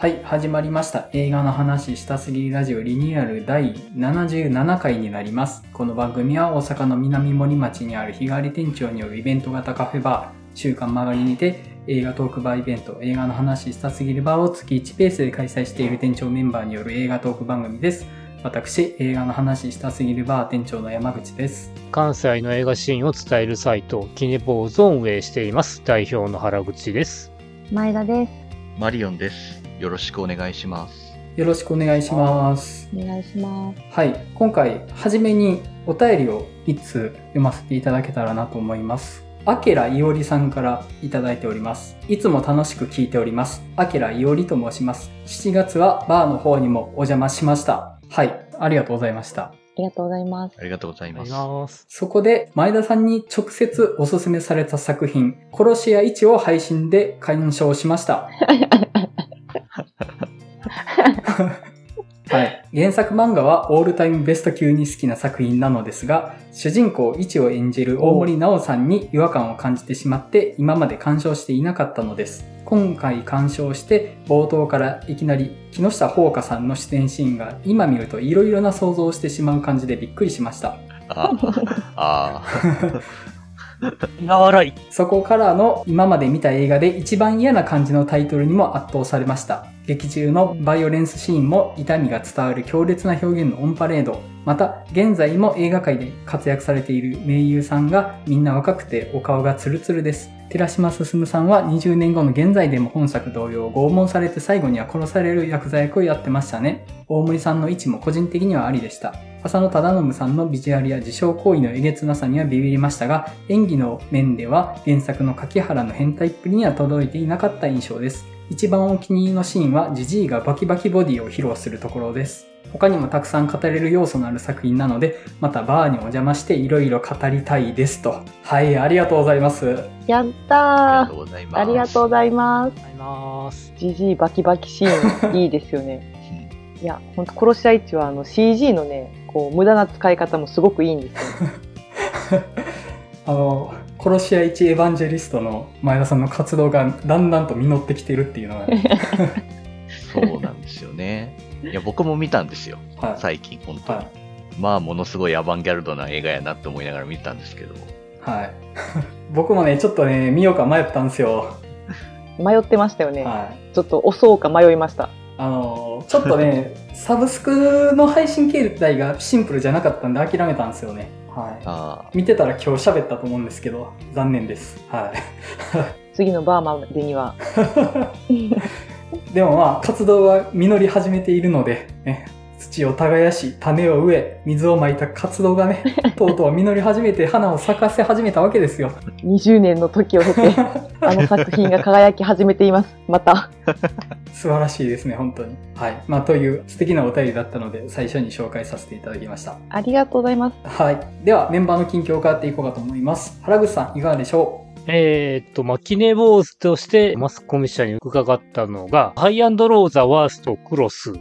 はい、始まりました。映画の話したすぎるラジオリニューアル第77回になります。この番組は大阪の南森町にある日替わり店長によるイベント型カフェバー、週刊曲がりにて映画トークバーイベント、映画の話したすぎるバーを月1ペースで開催している店長メンバーによる映画トーク番組です。私、映画の話したすぎるバー店長の山口です。関西の映画シーンを伝えるサイト、キネポーズを運営しています。代表の原口です。前田です。マリオンです。よろしくお願いします。よろしくお願いします。お願いします。はい、今回、はじめにお便りを1通読ませていただけたらなと思います。アケライオリさんからいただいております。いつも楽しく聞いております。アケライオリと申します。7月はバーの方にもお邪魔しました。はい、ありがとうございました。ありがとうございますあ。りがとうございます。そこで、前田さんに直接おすすめされた作品、殺し屋1を配信で鑑賞しました。はい。原作漫画はオールタイムベスト級に好きな作品なのですが、主人公1を演じる大森直さんに違和感を感じてしまって、今まで鑑賞していなかったのです。今回鑑賞して、冒頭からいきなり木下ほうかさんの出演シーンが今見ると色々な想像をしてしまう感じでびっくりしました。ああ 苦笑い。そこからの今まで見た映画で一番嫌な感じのタイトルにも圧倒されました。劇中のバイオレンスシーンも痛みが伝わる強烈な表現のオンパレード。また、現在も映画界で活躍されている名優さんがみんな若くてお顔がツルツルです。寺島進さんは20年後の現在でも本作同様拷問されて最後には殺される薬剤役をやってましたね。大森さんの位置も個人的にはありでした。浅野忠信さんのビジュアルや自傷行為のえげつなさにはビビりましたが、演技の面では原作の柿原の変態っぷりには届いていなかった印象です。一番お気に入りのシーンはジジイがバキバキボディを披露するところです。他にもたくさん語れる要素のある作品なので、またバーにお邪魔していろいろ語りたいですと。はい、ありがとうございます。やっありたがとうございます。ー。ありがとうございます。あります。ジジイバキバキシーン、いいですよね。いや、ほんと、殺し屋一はあの CG のね、こう、無駄な使い方もすごくいいんですよ。あの、殺し屋一エヴァンジェリストの前田さんの活動がだんだんと実ってきてるっていうのが、ね、そうなんですよね。いや、僕も見たんですよ。はい。最近、本当に。はい。まあ、ものすごいアバンギャルドな映画やなって思いながら見たんですけど。はい。僕もね、ちょっとね、見ようか迷ったんですよ。迷ってましたよね。はい。ちょっと押そうか迷いました。あの、ちょっとね、サブスクの配信形態がシンプルじゃなかったんで諦めたんですよね。はい。あ見てたら今日喋ったと思うんですけど、残念です。はい。次のバーまでには。でもまあ、活動は実り始めているので、ね、土を耕し、種を植え、水をまいた活動がね、とうとう実り始めて花を咲かせ始めたわけですよ。20年の時を経て、あの作品が輝き始めています。また。素晴らしいですね、本当に。はい。まあ、という素敵なお便りだったので、最初に紹介させていただきました。ありがとうございます。はい。では、メンバーの近況を伺っていこうかと思います。原口さん、いかがでしょえーっと、まあ、キネボーズとしてマスコミ社に伺ったのが、ハイアンドローザワーストクロス。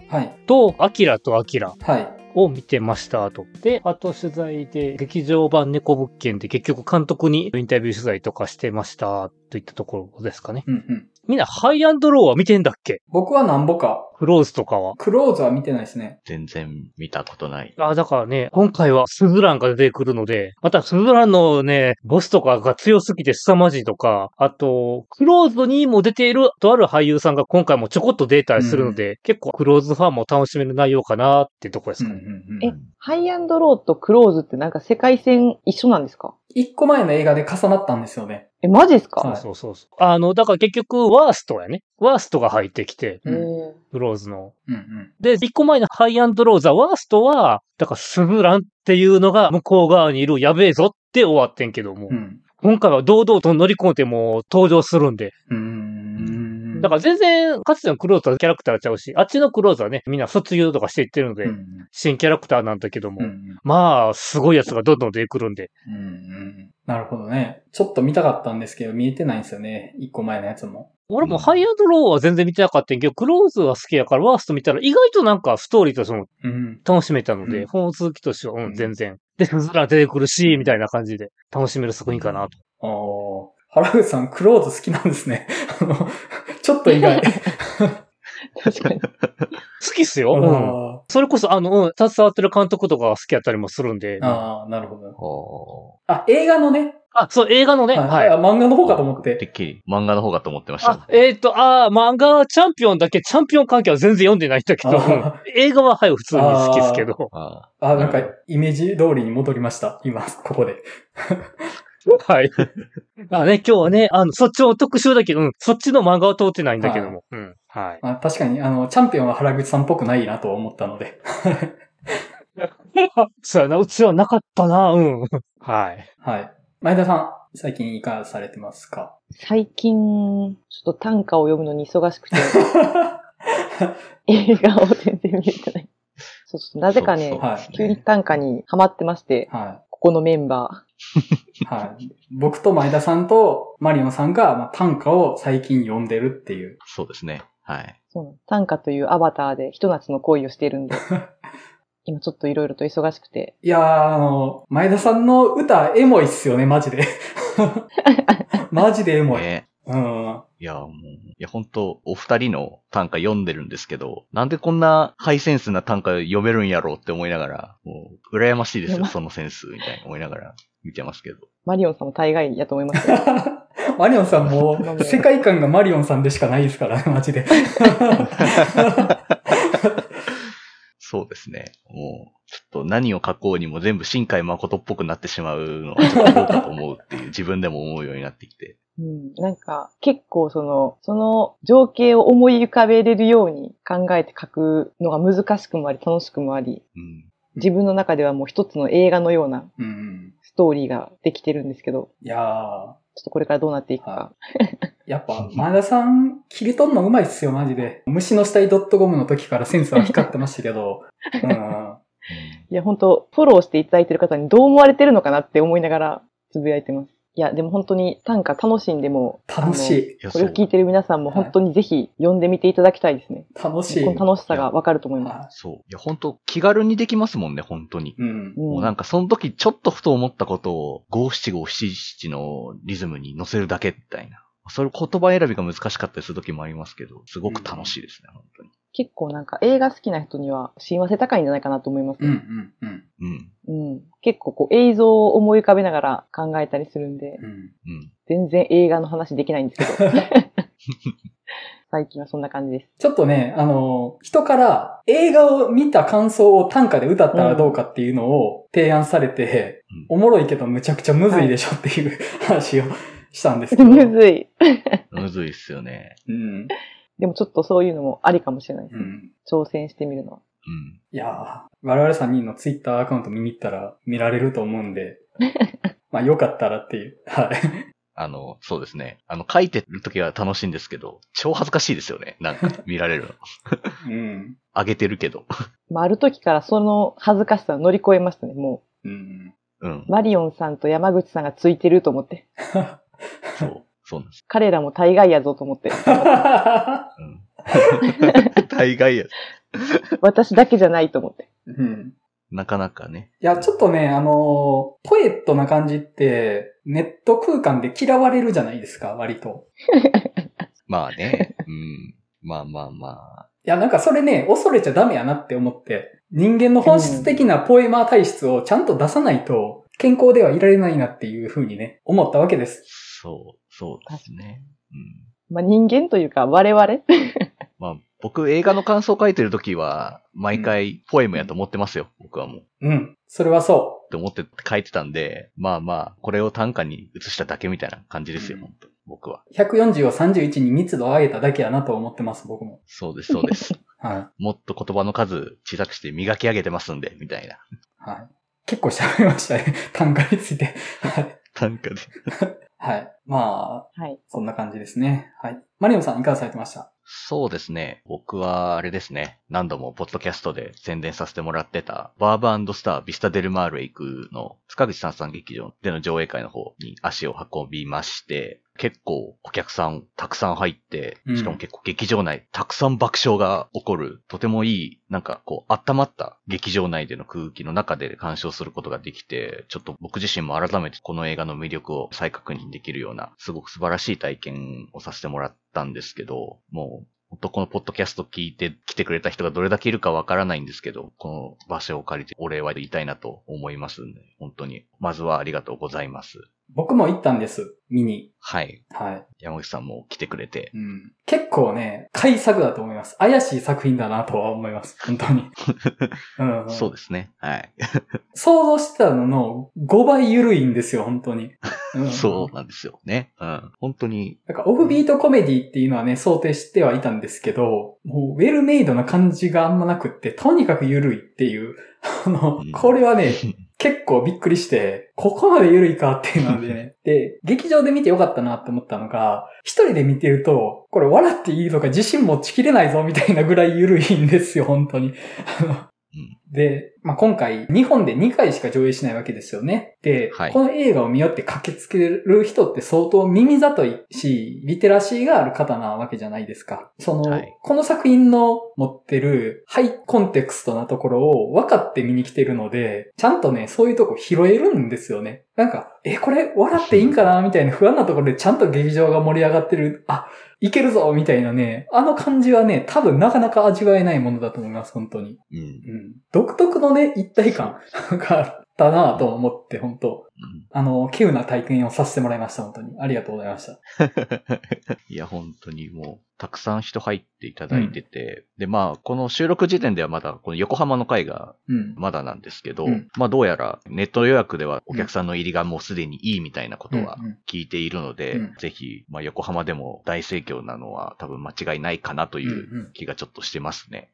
と、アキラとアキラはい。を見てましたと。で、あと取材で、劇場版猫物件で結局監督にインタビュー取材とかしてましたといったところですかね。うんうん。みんなハイアンドローは見てんだっけ？僕はなんぼか、クローズとかは。クローズは見てないですね。全然見たことない。あ、だからね、今回はスズランが出てくるので、またスズランのね、ボスとかが強すぎて凄まじいとか、あと、クローズにも出ているとある俳優さんが今回もちょこっと出たりするので、結構クローズファンも楽しめる内容かなってとこですかね。うんえ、ハイアンドローとクローズってなんか世界線一緒なんですか？一個前の映画で重なったんですよね。え、マジですか、はいそうそうそう。あの、だから結局、ワーストやね。ワーストが入ってきて、うんへークローズの。うんうん。で、一個前のハイアンドローザ、ワーストは、だからスズランっていうのが向こう側にいるやべえぞって終わってんけども、うん。今回は堂々と乗り込んでも登場するんで、うーん。だから全然、かつてのクローズはキャラクターちゃうし、あっちのクローズはね、みんな卒業とかしていってるので、うん新キャラクターなんだけども、うんうんまあ、すごいやつがどんどん出てくるんで、うんうんなるほどね。ちょっと見たかったんですけど、見えてないんですよね。一個前のやつも。俺もハイアンドローは全然見てなかったんやけど、クローズは好きやからワースト見たら意外となんかストーリーとしてもうん。楽しめたので、うん本続きとしては、ううんん、全然。で、スズラ出てくるし、みたいな感じで楽しめる作品かなと。ああ。原口さん、クローズ好きなんですね。あの、ちょっと意外。確かに。好きっすよ。うん。あそれこそ、あの、うん、携わってる監督とかが好きやったりもするんで。ーあー、なるほど。おあ、映画のね、あ、そう、映画のね。はいはい。あ漫画の方かと思っ。てってきり漫画の方かと思ってましたあ。、えっ、と、あー漫画チャンピオンだけ、チャンピオン関係は全然読んでないんだけど、映画ははい、普通に好きですけど。ああ、なんか、イメージ通りに戻りました。今、ここで。はい。まあね、今日はね、あの、そっちの特集だけど、うん、そっちの漫画は通ってないんだけども。うん。はい。あ確かに、あの、チャンピオンは原口さんっぽくないなとは思ったので。そうやな、うちはなかったな、うん。はい。はい。前田さん、最近いかがされてますか？最近、ちょっと短歌を読むのに忙しくて、映画を全然見れてない。そうそう、なぜかねそう、はい。急に短歌にハマってまして、はここのメンバい。はい。僕と前田さんとマリオンさんが、まあ、短歌を最近読んでるっていう。そうですね。はい。ー、そうなの短歌というアバターでひと夏の恋をしているんで、今ちょっといろいろと忙しくて、いやー、あの、前田さんの歌、エモいっすよね、マジで。マジでエモい。ねうん。いや、もう、いや、本当お二人の短歌読んでるんですけど、なんでこんなハイセンスな短歌読めるんやろうって思いながら、もう、羨ましいですよ、そのセンス、みたいに思いながら見てますけど。マリオンさんも大概やと思いますよ。マリオンさんも世界観がマリオンさんでしかないですからね、マジで。そうですね。もう、ちょっと何を書こうにも全部新海誠っぽくなってしまうのはちょっとどうかと思うっていう、自分でも思うようになってきて。うん、なんか、結構その、その情景を思い浮かべれるように考えて書くのが難しくもあり、楽しくもあり、うん。自分の中ではもう一つの映画のようなうん。ストーリーができてるんですけど、いやー、ちょっとこれからどうなっていくか。は やっぱ、前田さん、切り取るのうまいっすよ、マジで。虫の死体 .com の時からセンスは光ってましたけど。うん。いや、本当フォローしていただいてる方にどう思われてるのかなって思いながらつぶやいてます。いや、でも本当に短歌楽しんでも、楽しい。こ。れを聞いてる皆さんも本当にぜひ読んでみていただきたいですね。楽しい。この楽しさがわかると思います。はそう。いや、本当気軽にできますもんね、本当に。いうん。うんもうなんかその時ちょっとふと思ったことを五七五七七のリズムに乗せるだけみたいな。それ言葉選びが難しかったりする時もありますけど、すごく楽しいですね、本当に。結構なんか映画好きな人には親和性高いんじゃないかなと思います。うん、うん、うん。うん。うん。結構こう映像を思い浮かべながら考えたりするんで、うん。うん。全然映画の話できないんですけど。最近はそんな感じです。ちょっとね、あの、人から映画を見た感想を短歌で歌ったらどうかっていうのを提案されて、おもろいけどむちゃくちゃむずいでしょっていう話をしたんですけど。むずい。むずいっすよね。うん。でもちょっとそういうのもありかもしれないですね。うん。挑戦してみるのは。うん。いやー我々3人のツイッターアカウント見に行ったら見られると思うんで、まあよかったらっていう。はい。あの、そうですね。あの、書いてる時は楽しいんですけど、超恥ずかしいですよね。なんか、見られるの。うん。あげてるけど。まあ、ある時からその恥ずかしさを乗り越えましたね。もうん。うんう、。マリオンさんと山口さんがついてると思って。そう。そうなんです。彼らも大概やぞと思って。うん。大概や。私だけじゃないと思って。うん。なかなかね。いや、ちょっとね、あのーポエットな感じって、ネット空間で嫌われるじゃないですか、割と。まあね。うん。まあまあまあ。いや、なんかそれね、恐れちゃダメやなって思って、人間の本質的なポエマー体質をちゃんと出さないと、健康ではいられないなっていうふうにね、思ったわけです。そう、そうですね。うん。まあ、人間というか我々 まあ、僕映画の感想書いてる時は、毎回ポエムやと思ってますよ。僕はもう。っうん。それはそて思って書いてたんで、まあまあ、これを短歌に移しただけみたいな感じですよ、うん本当僕は。う。140を31に密度を上げただけやなと思ってます、僕も。そうです、そうです。はもっと言葉の数小さくして磨き上げてますんで、みたいな。い。はい。結構喋りましたね。単価について。はい。短歌で。はい。まあ、はい。そんな感じですね。はい。マリオンさんいかがされてました？そうですね。僕は、あれですね。何度もポッドキャストで宣伝させてもらってた、バーブスタービスタデルマールへ行くの、塚口さんさん劇場での上映会の方に足を運びまして、結構お客さんたくさん入ってう、ん。しかも結構劇場内たくさん爆笑が起こる、とてもいい、なんかこう、温まった劇場内での空気の中で鑑賞することができて、ちょっと僕自身も改めてこの映画の魅力を再確認できるような、すごく素晴らしい体験をさせてもらったんですけど、もう、本当このポッドキャスト聞いて来てくれた人がどれだけいるかわからないんですけど、この場所を借りてお礼は言いたいなと思いますんで、本当に、まずはありがとうございます。僕も行ったんです、見に。はい。はい。山口さんも来てくれて。うん。結構ね、改作だと思います。怪しい作品だなとは思います。本当に。うん、うん。そうですね。はい。想像してたのの5倍緩いんですよ、本当に。うんそうなんですよね。うん。本当に、なんかオフビートコメディっていうのはね、想定してはいたんですけど、もうウェルメイドな感じがあんまなくって、とにかく緩いっていう。あのうん、これはね、結構びっくりして、ここまで緩いかっていうのでね。で、劇場で見てよかったなって思ったのが、一人で見てると、これ笑っていいのか自信持ちきれないぞみたいなぐらい緩いんですよ、本当に。で、まあ、今回、日本で2回しか上映しないわけですよね。で、はいこの映画を見よって駆けつける人って相当耳ざといし、リテラシーがある方なわけじゃないですか。その、はいこの作品の持ってるハイコンテクストなところを分かって見に来てるので、ちゃんとね、そういうとこ拾えるんですよね。なんか、え、これ笑っていいんかなみたいな不安なところでちゃんと劇場が盛り上がってる。あ、いけるぞみたいなね、あの感じはね、多分なかなか味わえないものだと思います、本当に。うん。うん。独特のね、一体感 があったなと思って、本当うんあの、稀有な体験をさせてもらいました、本当に。ありがとうございました。いや、本当にもう、たくさん人入っていただいてて、で、まあ、この収録時点ではまだ、この横浜の会がうん。まだなんですけど、うんまあ、どうやらネット予約ではお客さんの入りがもうすでにいいみたいなことはうんうん聞いているので、うんぜひ、まあ、横浜でも大盛況なのは多分間違いないかなというんううん気がちょっとしてますね。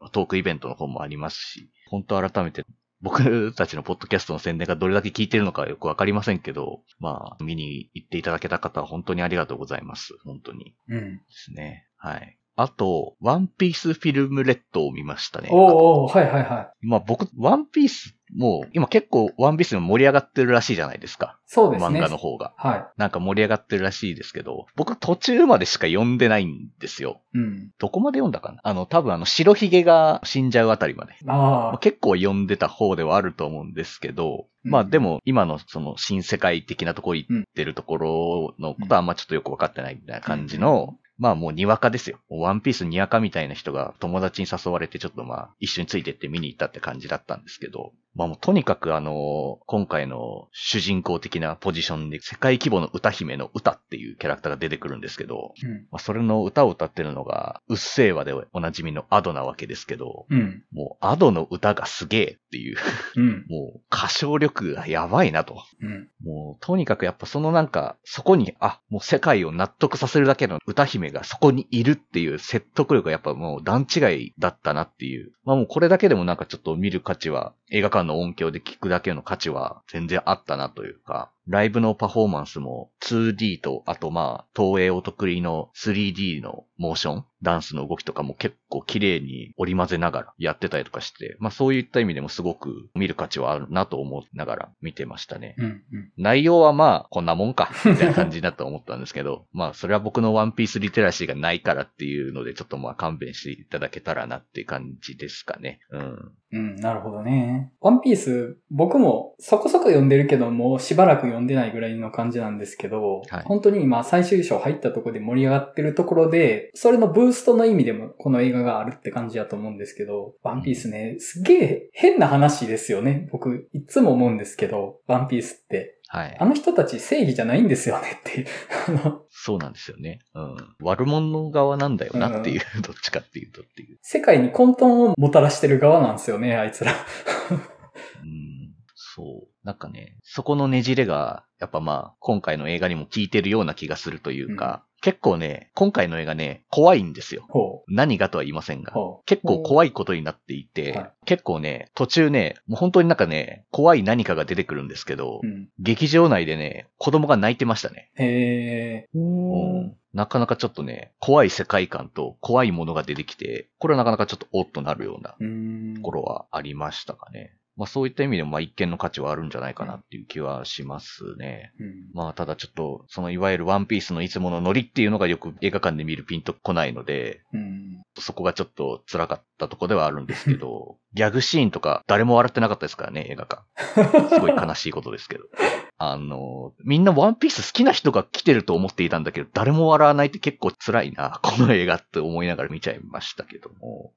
うん。トークイベントの方もありますし、本当改めて僕たちのポッドキャストの宣伝がどれだけ聞いてるのかよくわかりませんけど、まあ、見に行っていただけた方は本当にありがとうございます。本当に。うん。ですね。はい。あと、ワンピースフィルムレッドを見ましたね。おーおーはいはいはい。まあ僕、ワンピースもう、今結構ワンピースも盛り上がってるらしいじゃないですか。そうですね。漫画の方が。はなんか盛り上がってるらしいですけど、僕途中までしか読んでないんですよ。い。うん。どこまで読んだかな？あの、多分あの、白ひげが死んじゃうあたりまで。まあああ。結構読んでた方ではあると思うんですけど、うんまあでも今のその新世界的なところ行ってるところのことはあんまちょっとよくわかってないみたいな感じの、まあもうにわかですよ。ワンピースにわかみたいな人が友達に誘われてちょっとまあ一緒についてって見に行ったって感じだったんですけど、まあもうとにかくあの、今回の主人公的なポジションで世界規模の歌姫の歌っていうキャラクターが出てくるんですけど、うん。まあそれの歌を歌ってるのが、うっせぇわでおなじみのアドなわけですけど、うん。もうアドの歌がすげえっていう、うん。もう歌唱力がやばいなと。うん。もうとにかくやっぱそのなんか、そこに、あ、もう世界を納得させるだけの歌姫がそこにいるっていう説得力がやっぱもう段違いだったなっていう。まあもうこれだけでもなんかちょっと見る価値は、映画館の音響で聞くだけの価値は全然あったなというか、ライブのパフォーマンスも 2D と、あとまあ、東映お得意の 3D のモーション、ダンスの動きとかも結構綺麗に織り交ぜながらやってたりとかして、まあそういった意味でもすごく見る価値はあるなと思いながら見てましたね。うん。うん。内容はまあ、こんなもんか、みたいな感じだと思ったんですけど、まあ、それは僕のワンピースリテラシーがないからっていうので、ちょっとまあ、勘弁していただけたらなっていう感じですかね。うん。うん、なるほどね。ワンピース、僕もそこそこ読んでるけども、しばらく読んでないぐらいの感じなんですけど、はい本当に今最終章入ったところで盛り上がってるところで、それのブーストの意味でもこの映画があるって感じだと思うんですけど、ワンピースね、すげえ変な話ですよね。僕、いつも思うんですけど、ワンピースって。はいあ。の人たち正義じゃないんですよねっていう。そうなんですよね。うん。悪者側なんだよなっていう、どっちかっていうとっていう。世界に混沌をもたらしてる側なんですよね、あいつら。うん。そう。なんかね、そこのねじれが、やっぱまあ、今回の映画にも効いてるような気がするというか、結構ね、今回の映画ね、怖いんですよ。ほ何がとは言いませんう。が。ほ結構怖いことになっていて、はい結構ね、途中ね、もう本当になんかね、怖い何かが出てくるんですけど、う。うん。劇場内でね、子供が泣いてましたね。へーんうんなかなかちょっとね、怖い世界観と怖いものが出てきて、これはなかなかちょっとおっとなるような。ところはありましたかね。まあそういった意味でもまあ一見の価値はあるんじゃないかなっていう気はしますね。うん。まあただちょっと、そのいわゆるワンピースのいつものノリっていうのがよく映画館で見るピンとこないので、うん。そこがちょっと辛かったとこではあるんですけど、ギャグシーンとか誰も笑ってなかったですからね、映画館。すごい悲しいことですけど。あの、みんなワンピース好きな人が来てると思っていたんだけど、誰も笑わないって結構辛いな、この映画って思いながら見ちゃいましたけども。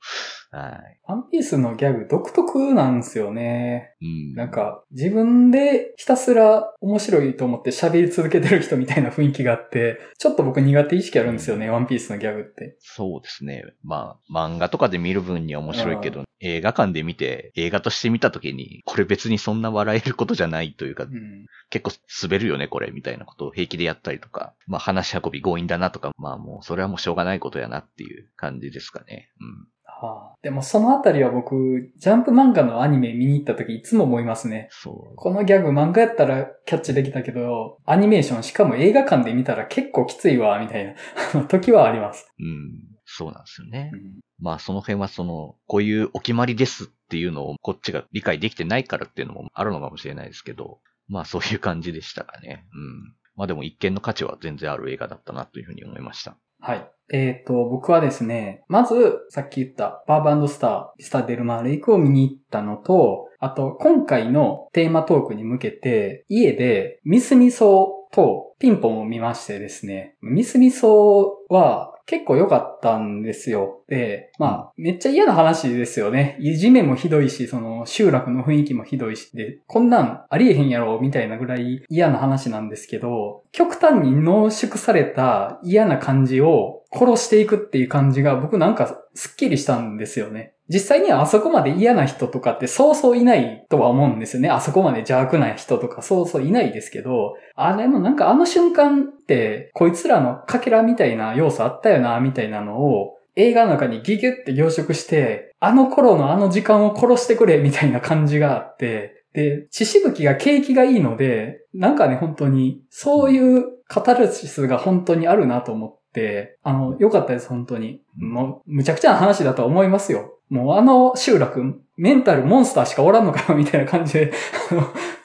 はい。ワンピースのギャグ独特なんですよね。うん。なんか、自分でひたすら面白いと思って喋り続けてる人みたいな雰囲気があって、ちょっと僕苦手意識あるんですよね、ワンピースのギャグって。そうですね。まあ、漫画とかで見る分には面白いけど、映画館で見て、映画として見たときに、これ別にそんな笑えることじゃないというかう、ん。結構滑るよね、これ、みたいなことを平気でやったりとか、まあ話し運び強引だなとか、まあもう、それはもうしょうがないことやなっていう感じですかね。うん。はあ、でもそのあたりは僕、ジャンプ漫画のアニメ見に行った時いつも思いますね。そう。このギャグ漫画やったらキャッチできたけど、アニメーションしかも映画館で見たら結構きついわ、みたいな 時はあります。うん。そうなんですよね。うんまあその辺はその、こういうお決まりですっていうのをこっちが理解できてないからっていうのもあるのかもしれないですけど、まあそういう感じでしたかね。うん。まあでも一見の価値は全然ある映画だったなというふうに思いました。はい。えっ、と、僕はですね、まず、さっき言った、バーバンドスター、ビスタデルマーレイクを見に行ったのと、あと、今回のテーマトークに向けて、家で、ミスミソとピンポンを見ましてですね、ミスミソは結構良かったんですよ。で、まあ、めっちゃ嫌な話ですよね。いじめもひどいし、その、集落の雰囲気もひどいし、で、こんなんありえへんやろ、みたいなぐらい嫌な話なんですけど、極端に濃縮された嫌な感じを殺していくっていう感じが僕なんかスッキリしたんですよね。実際にはあそこまで嫌な人とかってそうそういないとは思うんですよね。あそこまで邪悪な人とかそうそういないですけど、あれもなんかあの瞬間ってこいつらのかけらみたいな要素あったよな、みたいなのを映画の中にギュギュって凝縮して、あの頃のあの時間を殺してくれみたいな感じがあって、で、血しぶきが景気がいいので、なんかね、本当に、そういうカタルシスが本当にあるなと思って、あの、良かったです、本当に。もう、むちゃくちゃな話だと思いますよ。もうあの集落、メンタルモンスターしかおらんのかよ、みたいな感じで、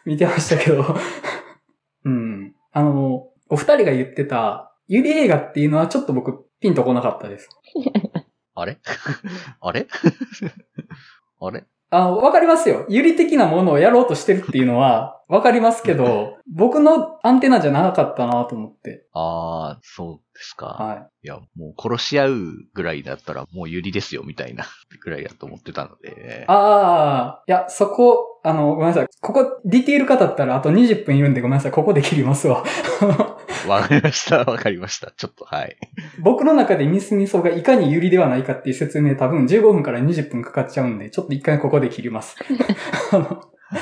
見てましたけど。うん。あの、お二人が言ってた、ゆり映画っていうのはちょっと僕、ピンとこなかったです。あれ？あれ？あれ？あの、わかりますよ。ゆり的なものをやろうとしてるっていうのは、わかりますけど、僕のアンテナじゃなかったなと思って。ああ、そうですか。はいや、もう殺し合うぐらいだったらもうユリですよ、みたいなぐらいだと思ってたので。い。ああ、いや、そこ、あの、ごめんなさい。ここ、ディティール語ったらあと20分いるんでごめんなさい。ここで切りますわ。わかりました、わかりました。ちょっと、はい。僕の中でミスミソがいかにユリではないかっていう説明多分15分から20分かかっちゃうんで、ちょっと一回ここで切ります。は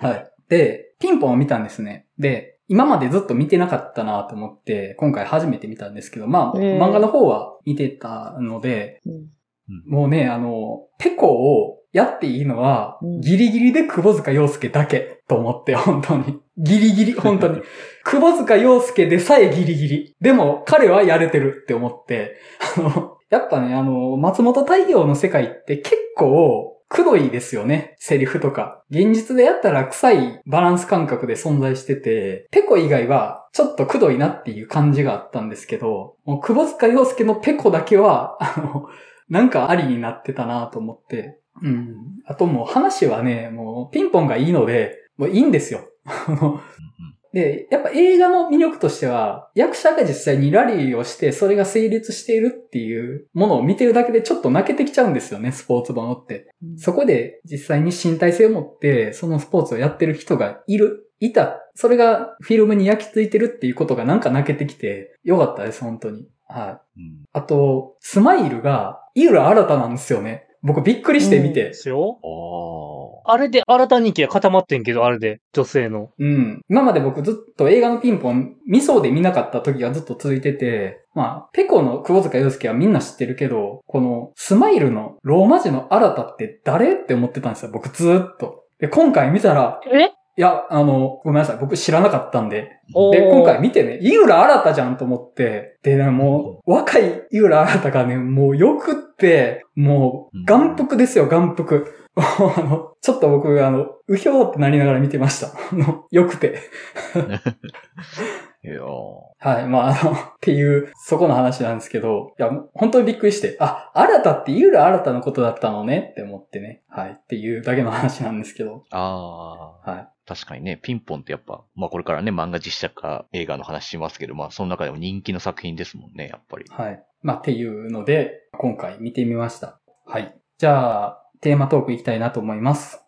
い。はい。で、ピンポンを見たんですね。で、今までずっと見てなかったなと思って、今回初めて見たんですけど、まあ、漫画の方は見てたので、うんもうね、あの、ペコをやっていいのはうん、ギリギリで窪塚洋介だけと思って、本当に。ギリギリ、本当に。窪塚洋介でさえギリギリ。でも、彼はやれてるって思って、あの、やっぱね、あの、松本太陽の世界って結構、くどいですよね。セリフとか。現実でやったら臭いバランス感覚で存在してて、ペコ以外はちょっとくどいなっていう感じがあったんですけど、もう窪塚洋介のペコだけは、あの、なんかありになってたなと思って。うん。あともう話はね、もうピンポンがいいので、もういいんですよ。で、やっぱ映画の魅力としては、役者が実際にラリーをして、それが成立しているっていうものを見てるだけでちょっと泣けてきちゃうんですよね、スポーツものって。そこで実際に身体性を持って、そのスポーツをやってる人がいる、いた。それがフィルムに焼き付いてるっていうことがなんか泣けてきて、よかったです、本当に。はい。うんあと、スマイルが、井浦新なんですよね。僕びっくりして見でて。すよ。おあれで新た人気が固まってんけど、あれで、女性の。うん。今まで僕ずっと映画のピンポン、見そうで見なかった時がずっと続いてて、まあ、ペコの久保塚洋介はみんな知ってるけど、このスマイルのローマ字の新たって誰って思ってたんですよ、僕ずーっと。で、今回見たら、え？いや、あの、ごめんなさい、僕知らなかったんで。で、今回見てね、井浦新じゃんと思って、でね、もう、若い井浦新がね、もうよくって、もう、眼福ですよ、眼福。あの、ちょっと僕、あの、うひょーってなりながら見てました。あの、よくて。いやーはい。まあ、あの、っていう、そこの話なんですけど、いや、本当にびっくりして、あ、新たって井浦新のことだったのねって思ってね。はい。っていうだけの話なんですけど。ああ。はい。確かにね、ピンポンってやっぱ、まあこれからね、漫画実写化映画の話しますけど、まあその中でも人気の作品ですもんね、やっぱり。はい。まあ、っていうので、今回見てみました。はい。じゃあ、テーマトークいきたいなと思います。